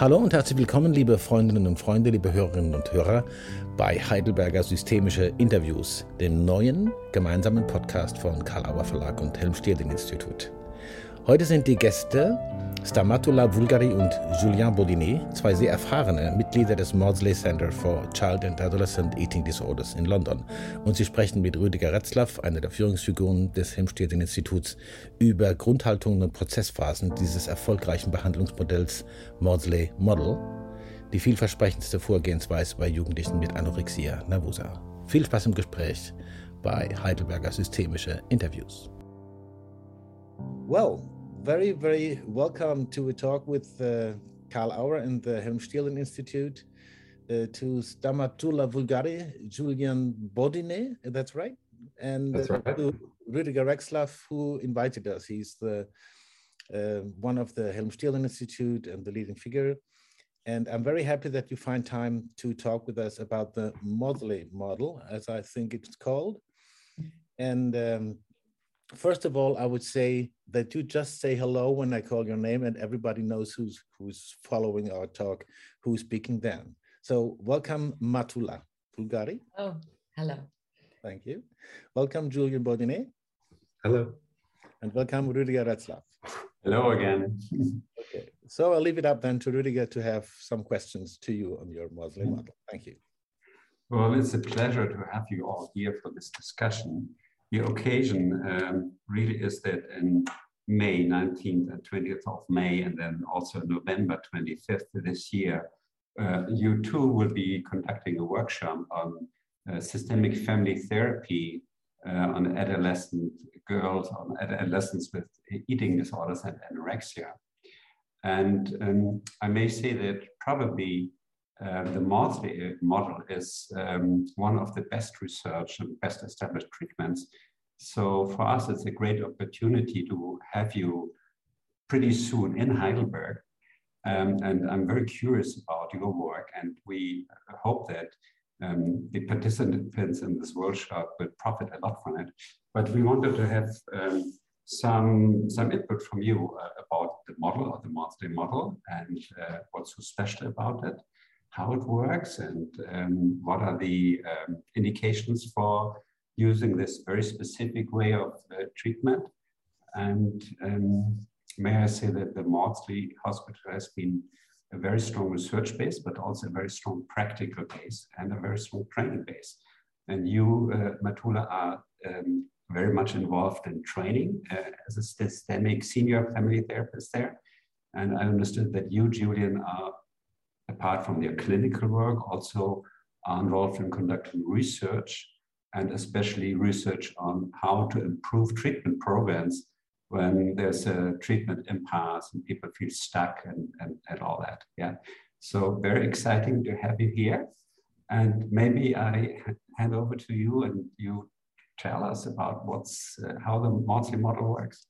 Hallo und herzlich willkommen, liebe Freundinnen und Freunde, liebe Hörerinnen und Hörer, bei Heidelberger Systemische Interviews, dem neuen gemeinsamen Podcast von Karl Auer Verlag und Helm Stierling Institut. Heute sind die Gäste Stamatula Vulgari und Julien Baudinet, zwei sehr erfahrene Mitglieder des Maudsley Center for Child and Adolescent Eating Disorders in London. Und sie sprechen mit Rüdiger Retzlaff, einer der Führungsfiguren des Helmstedten Instituts, über Grundhaltungen und Prozessphasen dieses erfolgreichen Behandlungsmodells Maudsley Model, die vielversprechendste Vorgehensweise bei Jugendlichen mit Anorexia nervosa. Viel Spaß im Gespräch bei Heidelberger Systemische Interviews. Well, very, very welcome to a talk with uh, Carl-Auer and the Helm-Stierlin Institute, uh, to Stamatoula Voulgari, Julian Bodine, that's right? And that's right. to Rüdiger Retzlaff, who invited us. He's the uh, one of the Helm-Stierlin Institute and the leading figure. And I'm very happy that you find time to talk with us about the Maudsley model, as I think it's called. And um, first of all, I would say that you just say hello when I call your name, and everybody knows who's who's following our talk, who's speaking then. So welcome, Matula Voulgari. Oh, hello. Thank you. Welcome, Julian Baudinet. Hello. And welcome, Rüdiger Retzlaff. Hello again. okay, so I'll leave it up then to Rüdiger to have some questions to you on your Maudsley mm-hmm. model. Thank you. Well, it's a pleasure to have you all here for this discussion the occasion um, really is that in May 19th and 20th of May, and then also November 25th this year, uh, you too will be conducting a workshop on uh, systemic family therapy uh, on adolescent girls, on adolescents with eating disorders and anorexia. And um, I may say that probably uh, the Maudsley model is um, one of the best research and best established treatments. So for us, it's a great opportunity to have you pretty soon in Heidelberg. Um, and I'm very curious about your work, and we hope that um, the participants in this workshop will profit a lot from it. But we wanted to have um, some, some input from you uh, about the model or the Maudsley model and uh, what's so special about it how it works and um, what are the um, indications for using this very specific way of uh, treatment. And um, may I say that the Maudsley Hospital has been a very strong research base, but also a very strong practical base and a very strong training base. And you, uh, Matula, are um, very much involved in training uh, as a systemic senior family therapist there. And I understood that you, Julian, are apart from their clinical work, also are involved in conducting research and especially research on how to improve treatment programs when there's a treatment impasse and people feel stuck and, and, and all that. Yeah. So very exciting to have you here. And maybe I hand over to you and you tell us about what's uh, how the Maudsley model works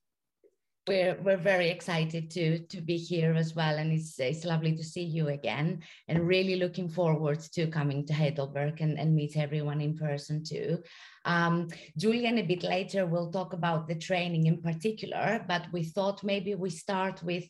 we're we're very excited to to be here as well and it's it's lovely to see you again and really looking forward to coming to heidelberg and, and meet everyone in person too. Um, julian a bit later we'll talk about the training in particular but we thought maybe we start with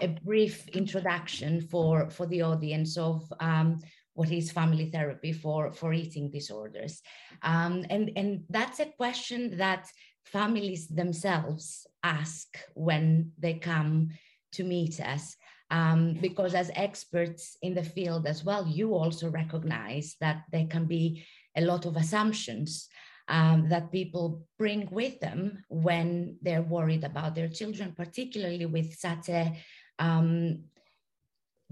a brief introduction for for the audience of um, what is family therapy for for eating disorders. Um, and and that's a question that families themselves ask when they come to meet us. Um, because as experts in the field as well, you also recognize that there can be a lot of assumptions um, that people bring with them when they're worried about their children, particularly with such a um,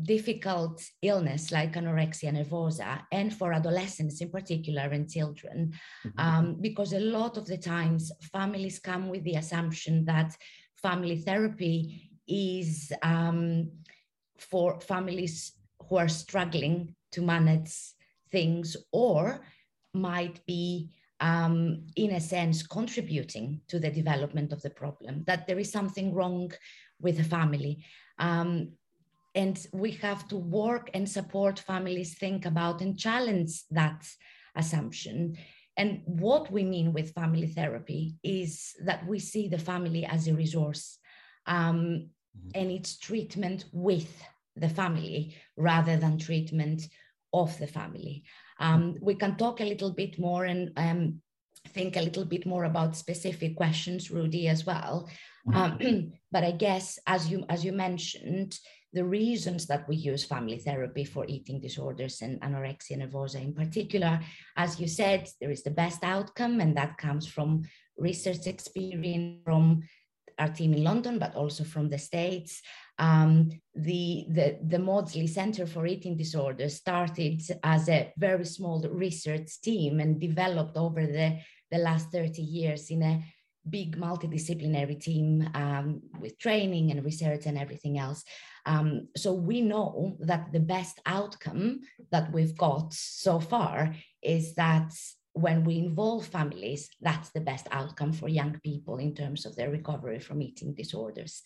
difficult illness like anorexia nervosa and for adolescents in particular and children mm-hmm. um, because a lot of the times families come with the assumption that family therapy is um, for families who are struggling to manage things or might be um, in a sense contributing to the development of the problem that there is something wrong with the family um, and we have to work and support families think about and challenge that assumption and what we mean with family therapy is that we see the family as a resource um, mm-hmm. and its treatment with the family rather than treatment of the family. Um, we can talk a little bit more and um, think a little bit more about specific questions, Rudy, as well. Mm-hmm. Um, but I guess, as you as you mentioned, the reasons that we use family therapy for eating disorders and anorexia nervosa in particular, as you said, there is the best outcome, and that comes from research experience from our team in London, but also from the States. Um, the, the, the Maudsley Center for Eating Disorders started as a very small research team and developed over the, the last 30 years in a big multidisciplinary team um, with training and research and everything else. Um, so we know that the best outcome that we've got so far is that when we involve families, that's the best outcome for young people in terms of their recovery from eating disorders.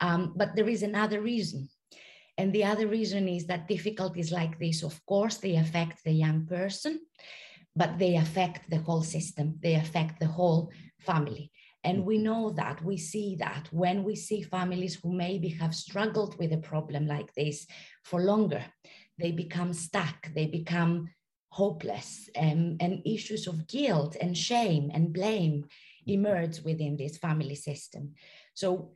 Um, but there is another reason. And the other reason is that difficulties like this, of course, they affect the young person, but they affect the whole system, they affect the whole family. And we know that, we see that when we see families who maybe have struggled with a problem like this for longer, they become stuck, they become hopeless, um, and issues of guilt and shame and blame emerge within this family system. So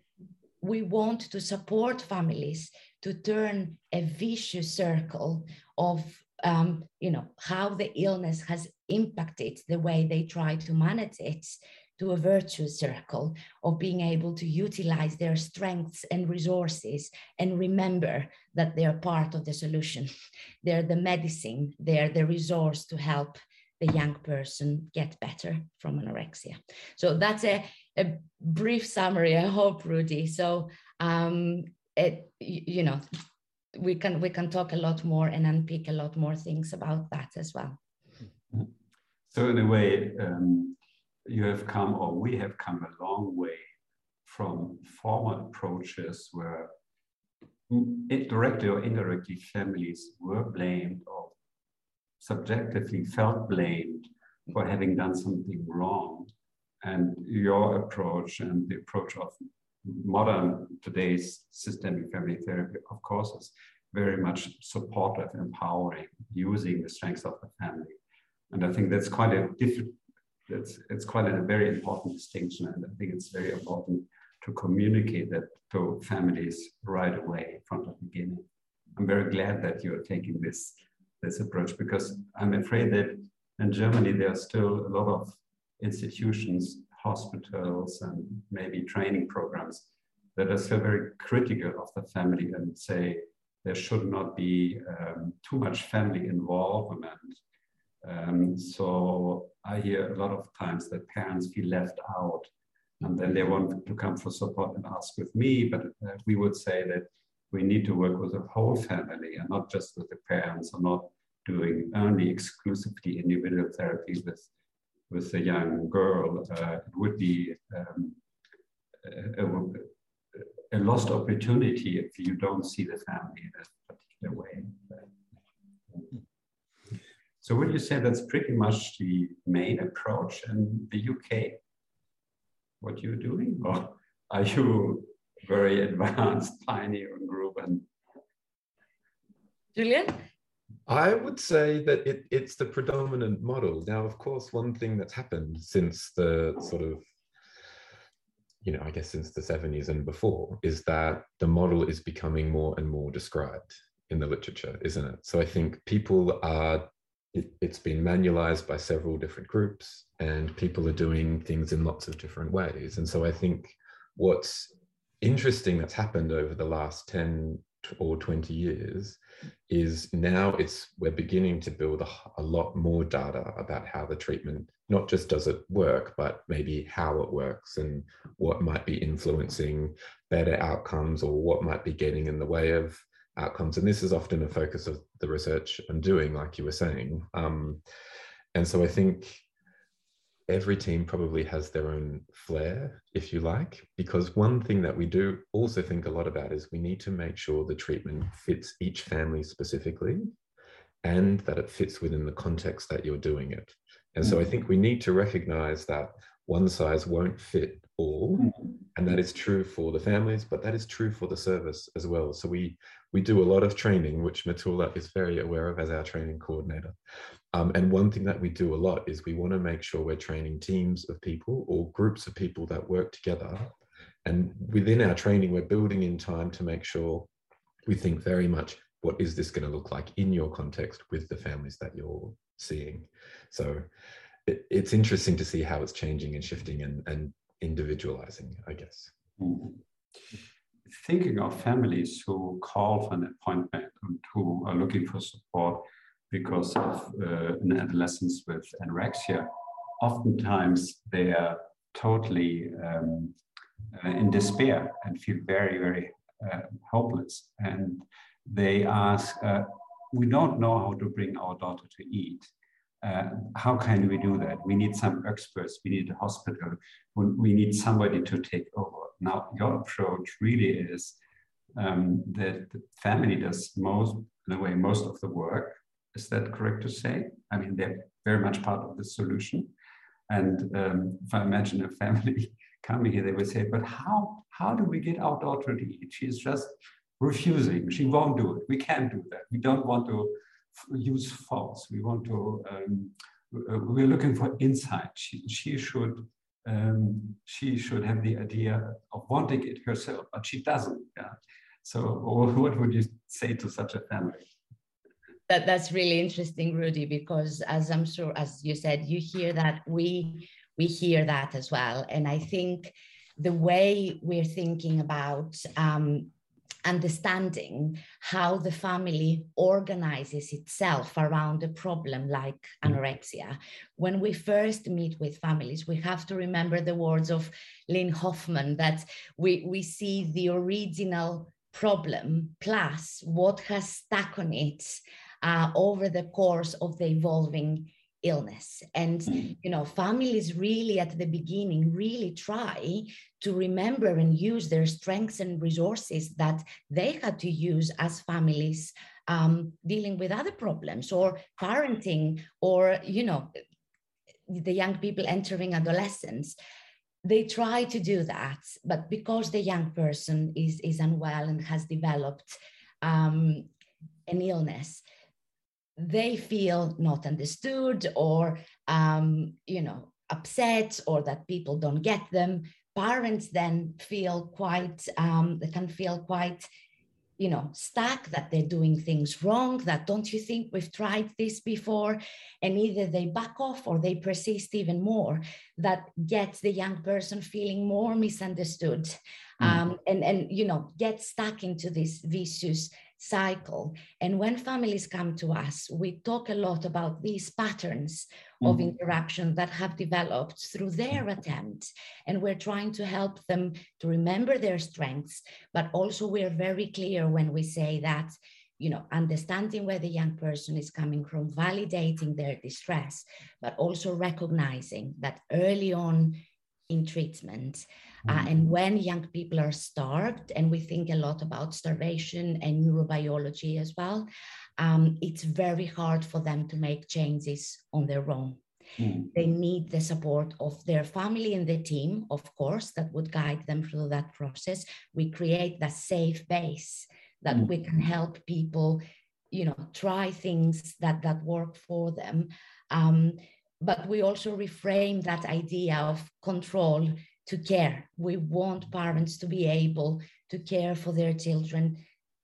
we want to support families to turn a vicious circle of um, you know how the illness has impacted the way they try to manage it to a virtuous circle of being able to utilize their strengths and resources and remember that they're part of the solution. They're the medicine, they're the resource to help the young person get better from anorexia. So that's a, a brief summary, I hope, Rudy. So um, it, you know, we can we can talk a lot more and unpick a lot more things about that as well. So in a way, um, you have come, or we have come a long way from former approaches where directly or indirectly families were blamed or subjectively felt blamed for having done something wrong. And your approach and the approach of modern today's systemic family therapy, of course, is very much supportive, empowering, using the strengths of the family. And I think that's quite a different it's, it's quite a very important distinction. And I think it's very important to communicate that to families right away from the beginning. I'm very glad that you're taking this, this approach because I'm afraid that in Germany, there are still a lot of institutions, hospitals, and maybe training programs that are still very critical of the family and say there should not be um, too much family involvement um, so I hear a lot of times that parents feel left out and then they want to come for support and ask with me. But uh, we would say that we need to work with the whole family and not just with the parents or not doing only exclusively individual therapy with, with a young girl. Uh, it would be um, a, a, lost opportunity if you don't see the family in a particular way. So would you say that's pretty much the main approach in the UK? What you're doing, or are you very advanced pioneer group and Julian? I would say that it, it's the predominant model. Now, of course, one thing that's happened since the sort of, you know, I guess since the 70s and before is that the model is becoming more and more described in the literature, isn't it? So I think people are it, has been manualized by several different groups and people are doing things in lots of different ways. And so I think what's interesting that's happened over the last 10 or 20 years is now it's we're beginning to build a, a, lot more data about how the treatment not just does it work but maybe how it works and what might be influencing better outcomes or what might be getting in the way of outcomes. And this is often a focus of the research I'm doing, like you were saying. Um, and so I think every team probably has their own flair, if you like, because one thing that we do also think a lot about is we need to make sure the treatment fits each family specifically and that it fits within the context that you're doing it. And so I mm. think we need to recognize that one size won't fit all. Mm. And that is true for the families, but that is true for the service as well. So we we do a lot of training, which Matula is very aware of as our training coordinator. Um, and one thing that we do a lot is we want to make sure we're training teams of people or groups of people that work together. And within our training, we're building in time to make sure we think very much what is this going to look like in your context with the families that you're seeing. So it, it's interesting to see how it's changing and shifting and, and individualizing, I guess. Mm-hmm thinking of families who call for an appointment and who are looking for support because of uh, an adolescence with anorexia, oftentimes they are totally um, uh, in despair and feel very, very uh, hopeless. And they ask, uh, we don't know how to bring our daughter to eat. Uh, how can we do that? We need some experts, we need a hospital, we need somebody to take over. Now, your approach really is um, that the family does most, in a way, most of the work. Is that correct to say? I mean, they're very much part of the solution. And um, if I imagine a family coming here, they would say, but how, how do we get our daughter to eat? She's just refusing. She won't do it. We can't do that. We don't want to use force. We want to, um, we're looking for insight. She, she should um, she should have the idea of wanting it herself, but she doesn't. Yeah. So, what would you say to such a family? That, that's really interesting, Rudy, because as I'm sure, as you said, you hear that we we hear that as well, and I think the way we're thinking about um, understanding how the family organizes itself around a problem like anorexia. When we first meet with families, we have to remember the words of Lynn Hoffman that we, we see the original problem plus what has stuck on it uh, over the course of the evolving illness and mm. you know families really at the beginning really try to remember and use their strengths and resources that they had to use as families um, dealing with other problems or parenting or you know the young people entering adolescence they try to do that but because the young person is is unwell and has developed um, an illness they feel not understood or um, you know upset or that people don't get them parents then feel quite um, they can feel quite you know stuck that they're doing things wrong that don't you think we've tried this before and either they back off or they persist even more that gets the young person feeling more misunderstood mm. um, and and you know get stuck into this vicious cycle. And when families come to us, we talk a lot about these patterns mm-hmm. of interaction that have developed through their attempts. And we're trying to help them to remember their strengths, but also we're very clear when we say that you know understanding where the young person is coming from validating their distress but also recognizing that early on in treatment uh, mm-hmm. and when young people are starved, and we think a lot about starvation and neurobiology as well, um, it's very hard for them to make changes on their own. Mm. They need the support of their family and the team, of course, that would guide them through that process. We create that safe base that mm. we can help people, you know, try things that that work for them. Um, but we also reframe that idea of control to care. We want parents to be able to care for their children,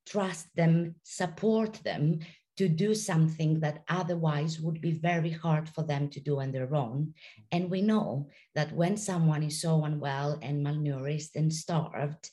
trust them, support them to do something that otherwise would be very hard for them to do on their own. And we know that when someone is so unwell and malnourished and starved,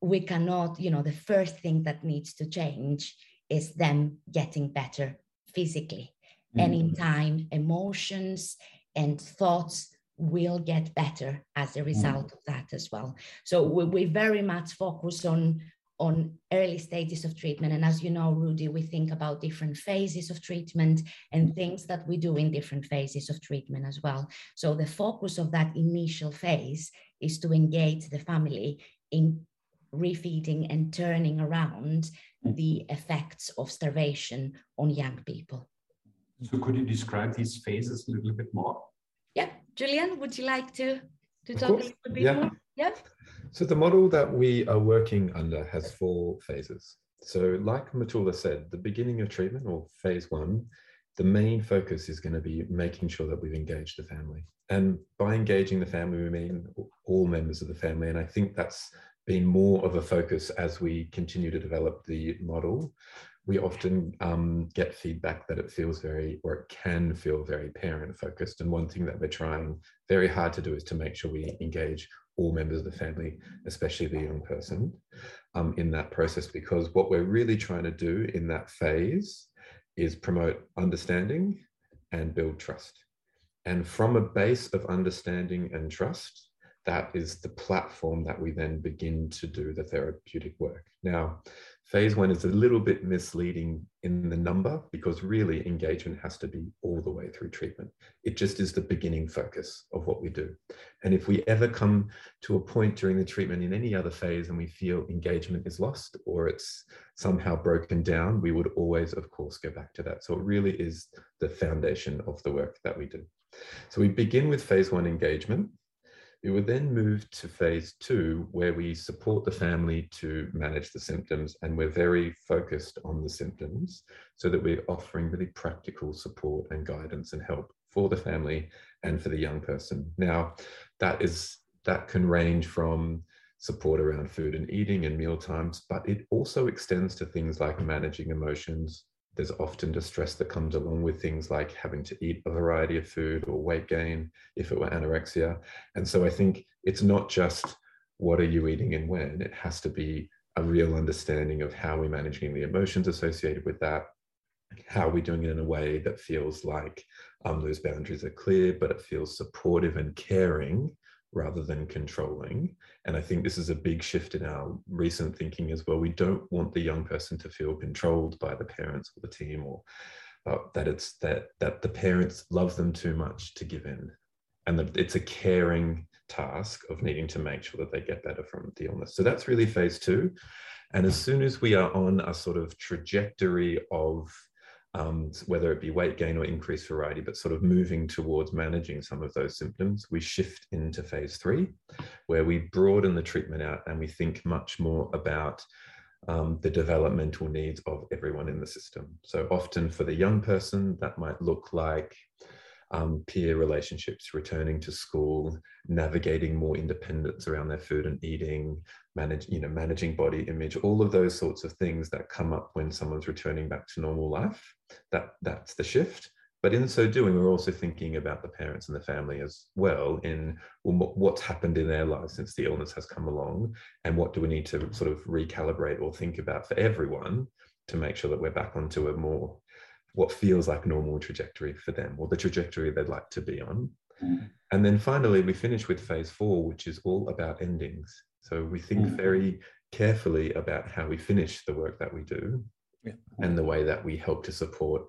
we cannot, you know, the first thing that needs to change is them getting better physically. Mm-hmm. And in time, emotions and thoughts will get better as a mm. result of that as well. So we, we very much focus on on early stages of treatment. And as you know, Rudy, we think about different phases of treatment and things that we do in different phases of treatment as well. So the focus of that initial phase is to engage the family in refeeding and turning around mm. the effects of starvation on young people. So could you describe these phases a little bit more? Yeah, Julian, would you like to, to talk a little bit yeah. more? Yeah. So the model that we are working under has four phases. So, like Matula said, the beginning of treatment or phase one, the main focus is going to be making sure that we've engaged the family. And by engaging the family, we mean all members of the family. And I think that's been more of a focus as we continue to develop the model. We often um, get feedback that it feels very, or it can feel very parent focused. And one thing that we're trying very hard to do is to make sure we engage all members of the family, especially the young person, um, in that process. Because what we're really trying to do in that phase is promote understanding and build trust. And from a base of understanding and trust, that is the platform that we then begin to do the therapeutic work. Now, phase one is a little bit misleading in the number because really engagement has to be all the way through treatment. It just is the beginning focus of what we do. And if we ever come to a point during the treatment in any other phase and we feel engagement is lost or it's somehow broken down, we would always, of course, go back to that. So it really is the foundation of the work that we do. So we begin with phase one engagement. We would then move to phase two, where we support the family to manage the symptoms, and we're very focused on the symptoms so that we're offering really practical support and guidance and help for the family and for the young person. Now, that is that can range from support around food and eating and meal times, but it also extends to things like managing emotions, there's often distress that comes along with things like having to eat a variety of food or weight gain if it were anorexia. And so I think it's not just what are you eating and when, it has to be a real understanding of how we're managing the emotions associated with that, how are we're doing it in a way that feels like um, those boundaries are clear, but it feels supportive and caring rather than controlling. And I think this is a big shift in our recent thinking as well. We don't want the young person to feel controlled by the parents or the team or uh, that it's that that the parents love them too much to give in. And that it's a caring task of needing to make sure that they get better from the illness. So that's really phase two. And as soon as we are on a sort of trajectory of um, whether it be weight gain or increased variety, but sort of moving towards managing some of those symptoms, we shift into phase three, where we broaden the treatment out and we think much more about um, the developmental needs of everyone in the system. So often for the young person, that might look like um, peer relationships, returning to school, navigating more independence around their food and eating, manage, you know, managing body image, all of those sorts of things that come up when someone's returning back to normal life. That that's the shift. But in so doing, we're also thinking about the parents and the family as well in what's happened in their lives since the illness has come along, and what do we need to sort of recalibrate or think about for everyone to make sure that we're back onto a more what feels like normal trajectory for them or the trajectory they'd like to be on. Mm. And then finally, we finish with phase four, which is all about endings. So we think mm. very carefully about how we finish the work that we do yeah. and the way that we help to support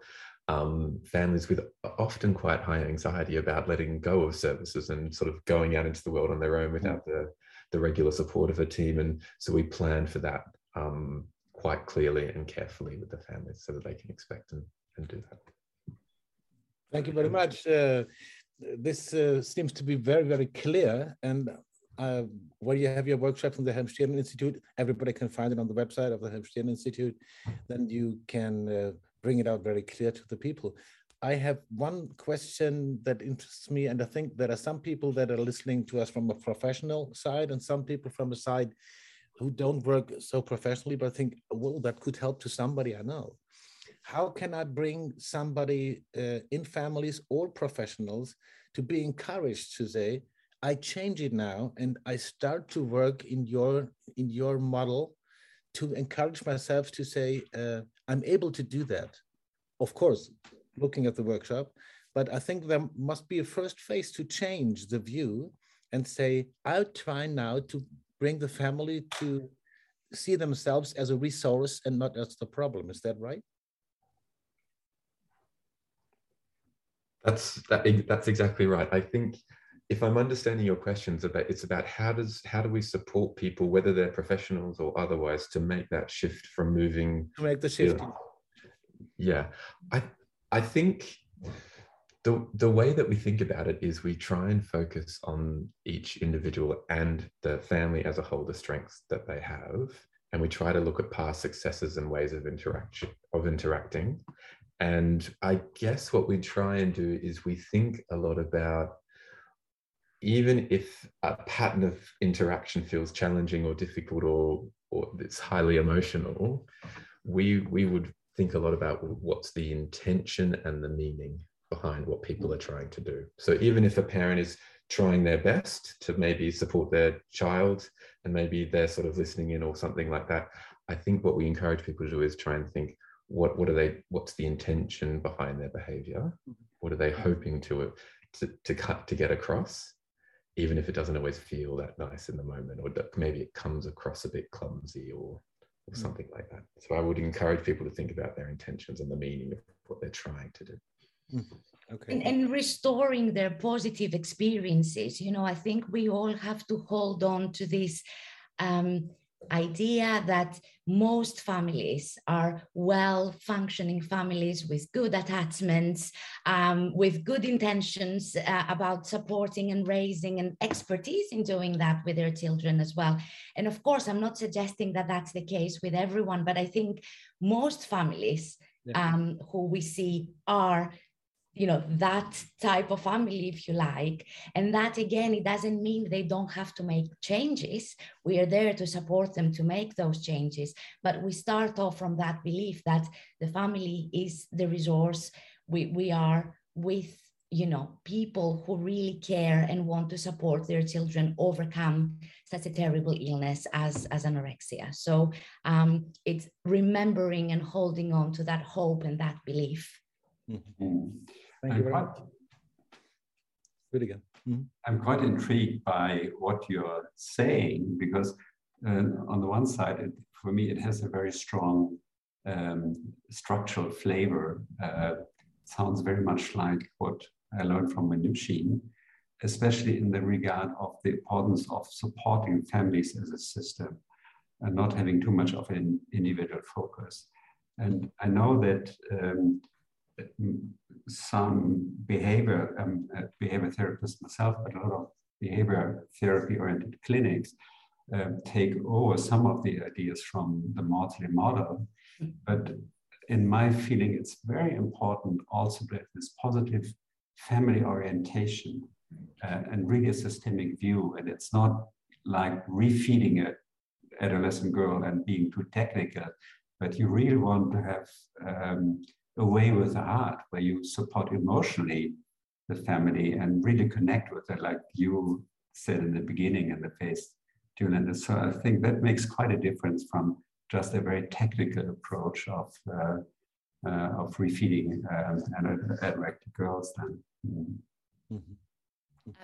um, families with often quite high anxiety about letting go of services and sort of going out into the world on their own without mm. the, the regular support of a team. And so we plan for that um, quite clearly and carefully with the families so that they can expect and and do that. Thank you very much. Uh, this uh, seems to be very, very clear. And uh, where you have your workshop from the Helm-Stierlin Institute, everybody can find it on the website of the Helm-Stierlin Institute. Then you can uh, bring it out very clear to the people. I have one question that interests me, and I think there are some people that are listening to us from a professional side, and some people from a side who don't work so professionally, but I think, well, that could help to somebody I know how can I bring somebody uh, in families or professionals to be encouraged to say, I change it now and I start to work in your in your model to encourage myself to say uh, I'm able to do that. Of course, looking at the workshop, but I think there must be a first phase to change the view and say I'll try now to bring the family to see themselves as a resource and not as the problem. Is that right? That's that, that's exactly right. I think if I'm understanding your questions about it's about how does how do we support people, whether they're professionals or otherwise, to make that shift from moving to make the shift. yeah, I I think the the way that we think about it is we try and focus on each individual and the family as a whole, the strengths that they have, and we try to look at past successes and ways of interaction of interacting and i guess what we try and do is we think a lot about even if a pattern of interaction feels challenging or difficult or or it's highly emotional we we would think a lot about what's the intention and the meaning behind what people are trying to do? So even if a parent is trying their best to maybe support their child and maybe they're sort of listening in or something like that i think what we encourage people to do is try and think what what are they what's the intention behind their behavior mm-hmm. what are they hoping to to, to cut to get across even if it doesn't always feel that nice in the moment or maybe it comes across a bit clumsy or or mm. something like that so i would encourage people to think about their intentions and the meaning of what they're trying to do mm-hmm. Okay. And, and, restoring their positive experiences. You know, I think we all have to hold on to this um, idea that most families are well functioning families with good attachments, um, with good intentions uh, about supporting and raising and expertise in doing that with their children as well. And of course, I'm not suggesting that that's the case with everyone, but I think most families um, who we see are you know that type of family if you like. And that again it doesn't mean they don't have to make changes. We are there to support them to make those changes. But we start off from that belief that the family is the resource. We we are with you know people who really care and want to support their children overcome such a terrible illness as as anorexia. So um, it's remembering and holding on to that hope and that belief mm-hmm. Thank you very much. Good again. Mm -hmm. I'm quite intrigued by what you're saying because, uh, on the one side, it, for me, it has a very strong um, structural flavor. Uh, sounds very much like what I learned from Minuchin, especially in the regard of the importance of supporting families as a system and not having too much of an individual focus. And I know that um, some behavior, um, uh, behavior therapist myself, but a lot of behavior therapy oriented clinics uh, take over some of the ideas from the Maudsley model. But in my feeling, it's very important also to have this positive family orientation uh, and really a systemic view. And it's not like refeeding an adolescent girl and being too technical, but you really want to have um, a way with the heart where you support emotionally the family and really connect with it, like you said in the beginning in the face, Julian. So I think that makes quite a difference from just a very technical approach of uh, uh, of refeeding um, and anorectic girls. Then. Mm-hmm.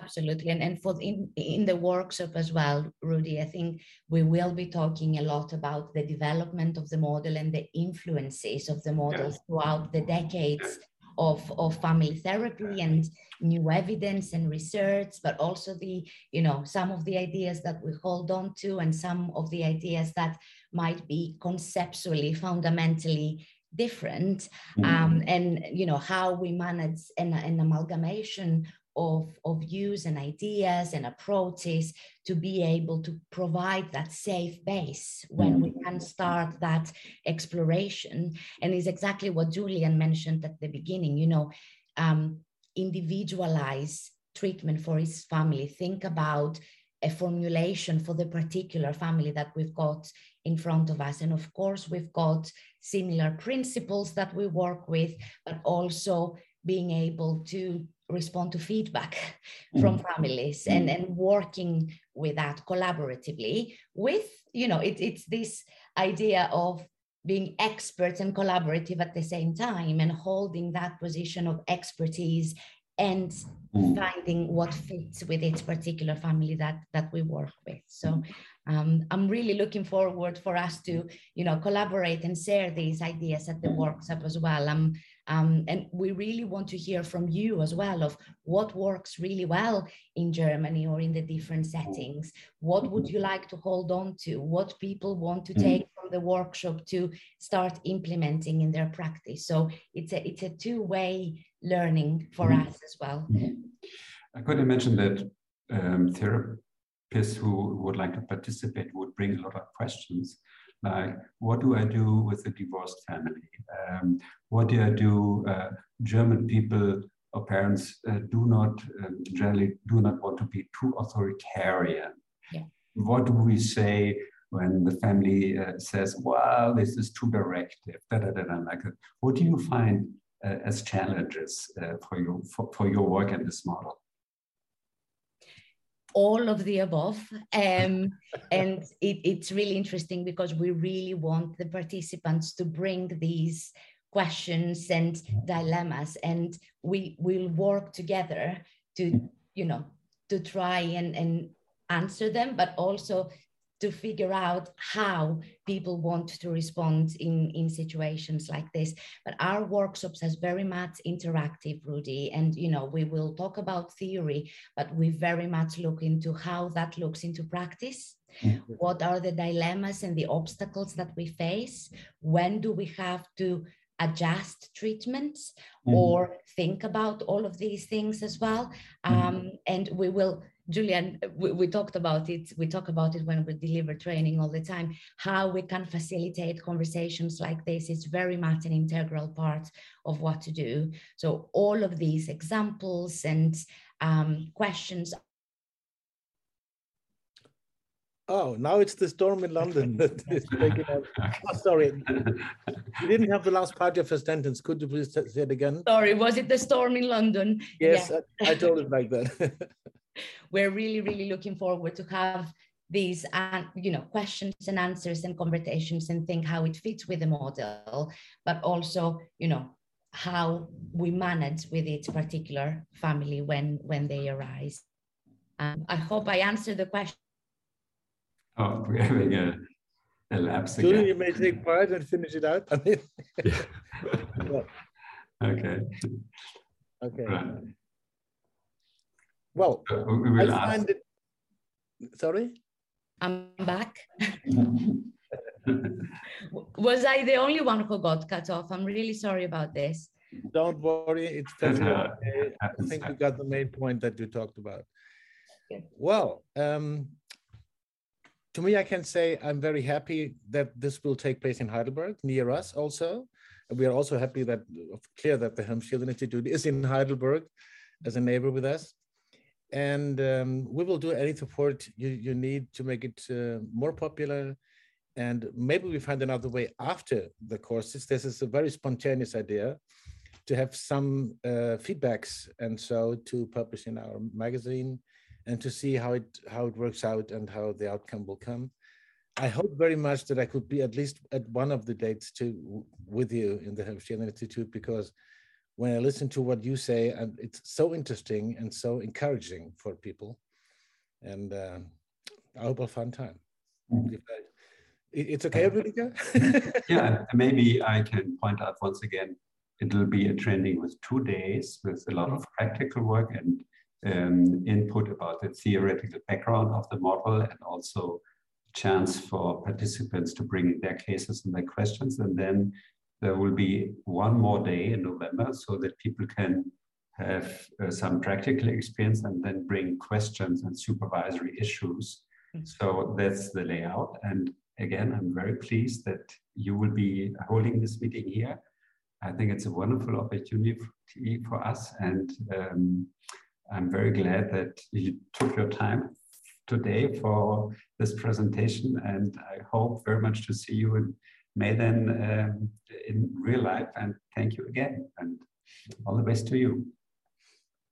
Absolutely. And, and for in, in the workshop as well, Rudy, I think we will be talking a lot about the development of the model and the influences of the model throughout the decades of, of family therapy and new evidence and research, but also the, you know, some of the ideas that we hold on to and some of the ideas that might be conceptually, fundamentally different mm-hmm. um, and you know how we manage an, an amalgamation of, of views and ideas and approaches to be able to provide that safe base when we mm. can start that exploration. And is exactly what Julian mentioned at the beginning, you know, um, individualize treatment for his family. Think about a formulation for the particular family that we've got in front of us. And of course, we've got similar principles that we work with, but also being able to respond to feedback mm. from families mm. and, and working with that collaboratively with you know it, it's this idea of being experts and collaborative at the same time and holding that position of expertise and mm. finding what fits with each particular family that that we work with so um, i'm really looking forward for us to you know collaborate and share these ideas at the workshop as well i'm um, and we really want to hear from you as well of what works really well in Germany or in the different settings. What would you like to hold on to? What people want to take mm. from the workshop to start implementing in their practice? So it's a it's a two-way learning for mm-hmm. us as well. Mm-hmm. I could imagine that um, therapists who would like to participate would bring a lot of questions like what do I do with a divorced family? Um, what do I do? Uh, German people or parents uh, do not um, generally do not want to be too authoritarian. Yeah. What do we say when the family uh, says, "Wow, this is too directive"? Da, da, da, da, like that. What do you find uh, as challenges uh, for you for, for your work in this model? All of the above. Um, and it, it's really interesting because we really want the participants to bring these questions and dilemmas and we will work together to, you know, to try and, and answer them, but also to figure out how people want to respond in, in situations like this. But our workshops has very much interactive, Rudy, and you know we will talk about theory, but we very much look into how that looks into practice. Mm-hmm. What are the dilemmas and the obstacles that we face? When do we have to adjust treatments mm-hmm. or think about all of these things as well? Mm-hmm. Um, and we will Julian, we, we, talked about it. We talk about it when we deliver training all the time. How we can facilitate conversations like this is very much an integral part of what to do. So all of these examples and um, questions. Oh, now it's the storm in London that is taking up. Oh, sorry, you didn't have the last part of your sentence. Could you please say it again? Sorry, was it the storm in London? Yes, yeah. I, I told it like that. we're really, really looking forward to have these uh, you know questions and answers and conversations and think how it fits with the model but also you know how we manage with each particular family when when they arise um, i hope i answered the question oh we're having a, a lapse again. Julie, you may take part and finish it out I mean, yeah. okay okay right. Well, uh, we I find it. Sorry? I'm back. Was I the only one who got cut off? I'm really sorry about this. Don't worry, it's totally okay. I think we got the main point that you talked about. Well, um, to me, I can say I'm very happy that this will take place in Heidelberg, near us also. And we are also happy that clear that the Helm-Stierlin Institute is in Heidelberg as a neighbor with us and um, we will do any support you, you need to make it uh, more popular. And maybe we find another way after the courses this is a very spontaneous idea to have some uh, feedbacks and so to publish in our magazine and to see how it how it works out and how the outcome will come. I hope very much that i could be at least at one of the dates to with you in the Helm-Stierlin institute because when I listen to what you say, and it's so interesting and so encouraging for people. And uh, I hope I'll find time. Mm. It's okay, Rüdiger? yeah, maybe I can point out once again, it'll be a training with two days with a lot of practical work and um, input about the theoretical background of the model and also chance for participants to bring in their cases and their questions. And then there will be one more day in November so that people can have uh, some practical experience and then bring questions and supervisory issues. Mm-hmm. So that's the layout. And again, I'm very pleased that you will be holding this meeting here. I think it's a wonderful opportunity for us. And um, I'm very glad that you took your time today for this presentation. And I hope very much to see you in May then um, in real life. And thank you again, and all the best to you.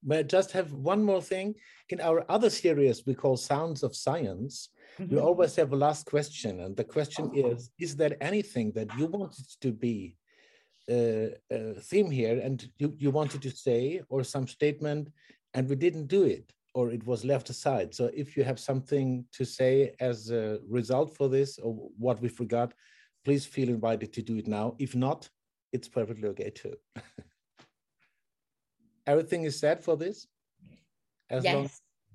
May I just have one more thing? In our other series we call Sounds of Science, mm -hmm. we always have a last question. And the question is Is there anything that you wanted to be uh, a theme here and you, you wanted to say or some statement and we didn't do it or it was left aside? So if you have something to say as a result for this or what we forgot, please feel invited to do it now. If not, it's perfectly okay too. Everything is set for this? As yes. Long,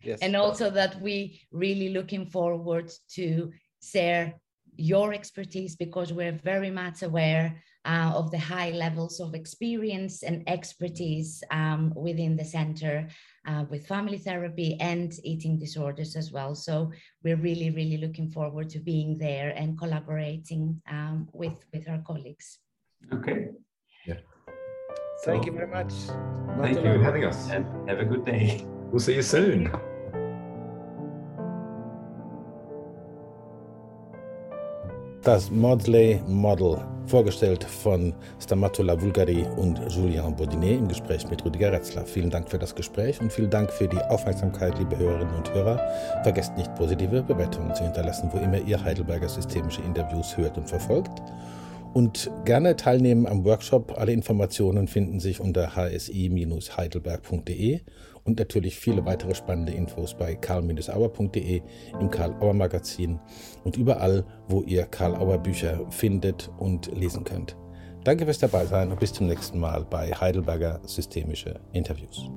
yes. And also that we really looking forward to share your expertise because we're very much aware uh, of the high levels of experience and expertise um, within the center uh, with family therapy and eating disorders as well. So we're really, really looking forward to being there and collaborating um, with, with our colleagues. Okay. Yeah. Thank you very much. Thank you for having us. And have a good day. We'll see you soon. Das Maudsley Model, vorgestellt von Stamatula Vulgari und Julien Baudinet im Gespräch mit Rüdiger Retzler. Vielen Dank für das Gespräch und vielen Dank für die Aufmerksamkeit, liebe Hörerinnen und Hörer. Vergesst nicht, positive Bewertungen zu hinterlassen, wo immer ihr Heidelberger systemische Interviews hört und verfolgt. Und gerne teilnehmen am Workshop. Alle Informationen finden sich unter hsi-heidelberg.de und natürlich viele weitere spannende Infos bei karl-auer.de, im Karl Auer Magazin und überall, wo ihr Karl Auer Bücher findet und lesen könnt. Danke fürs Dabeisein und bis zum nächsten Mal bei Heidelberger Systemische Interviews.